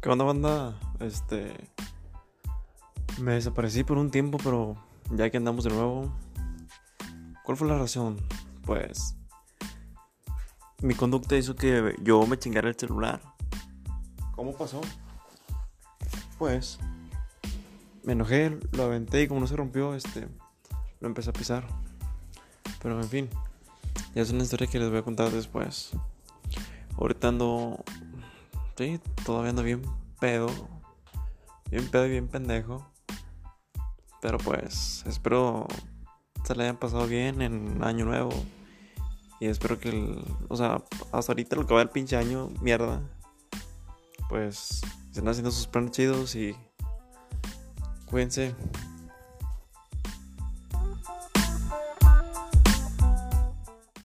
¿Qué onda, banda? Este. Me desaparecí por un tiempo, pero ya que andamos de nuevo. ¿Cuál fue la razón? Pues. Mi conducta hizo que yo me chingara el celular. ¿Cómo pasó? Pues. Me enojé, lo aventé y como no se rompió, este. Lo empecé a pisar. Pero en fin. Ya es una historia que les voy a contar después. Ahorita ando. Sí, todavía ando bien pedo. Bien pedo y bien pendejo. Pero pues, espero se le hayan pasado bien en Año Nuevo. Y espero que, el, o sea, hasta ahorita lo que va el pinche año, mierda. Pues, estén haciendo sus planes chidos y cuídense.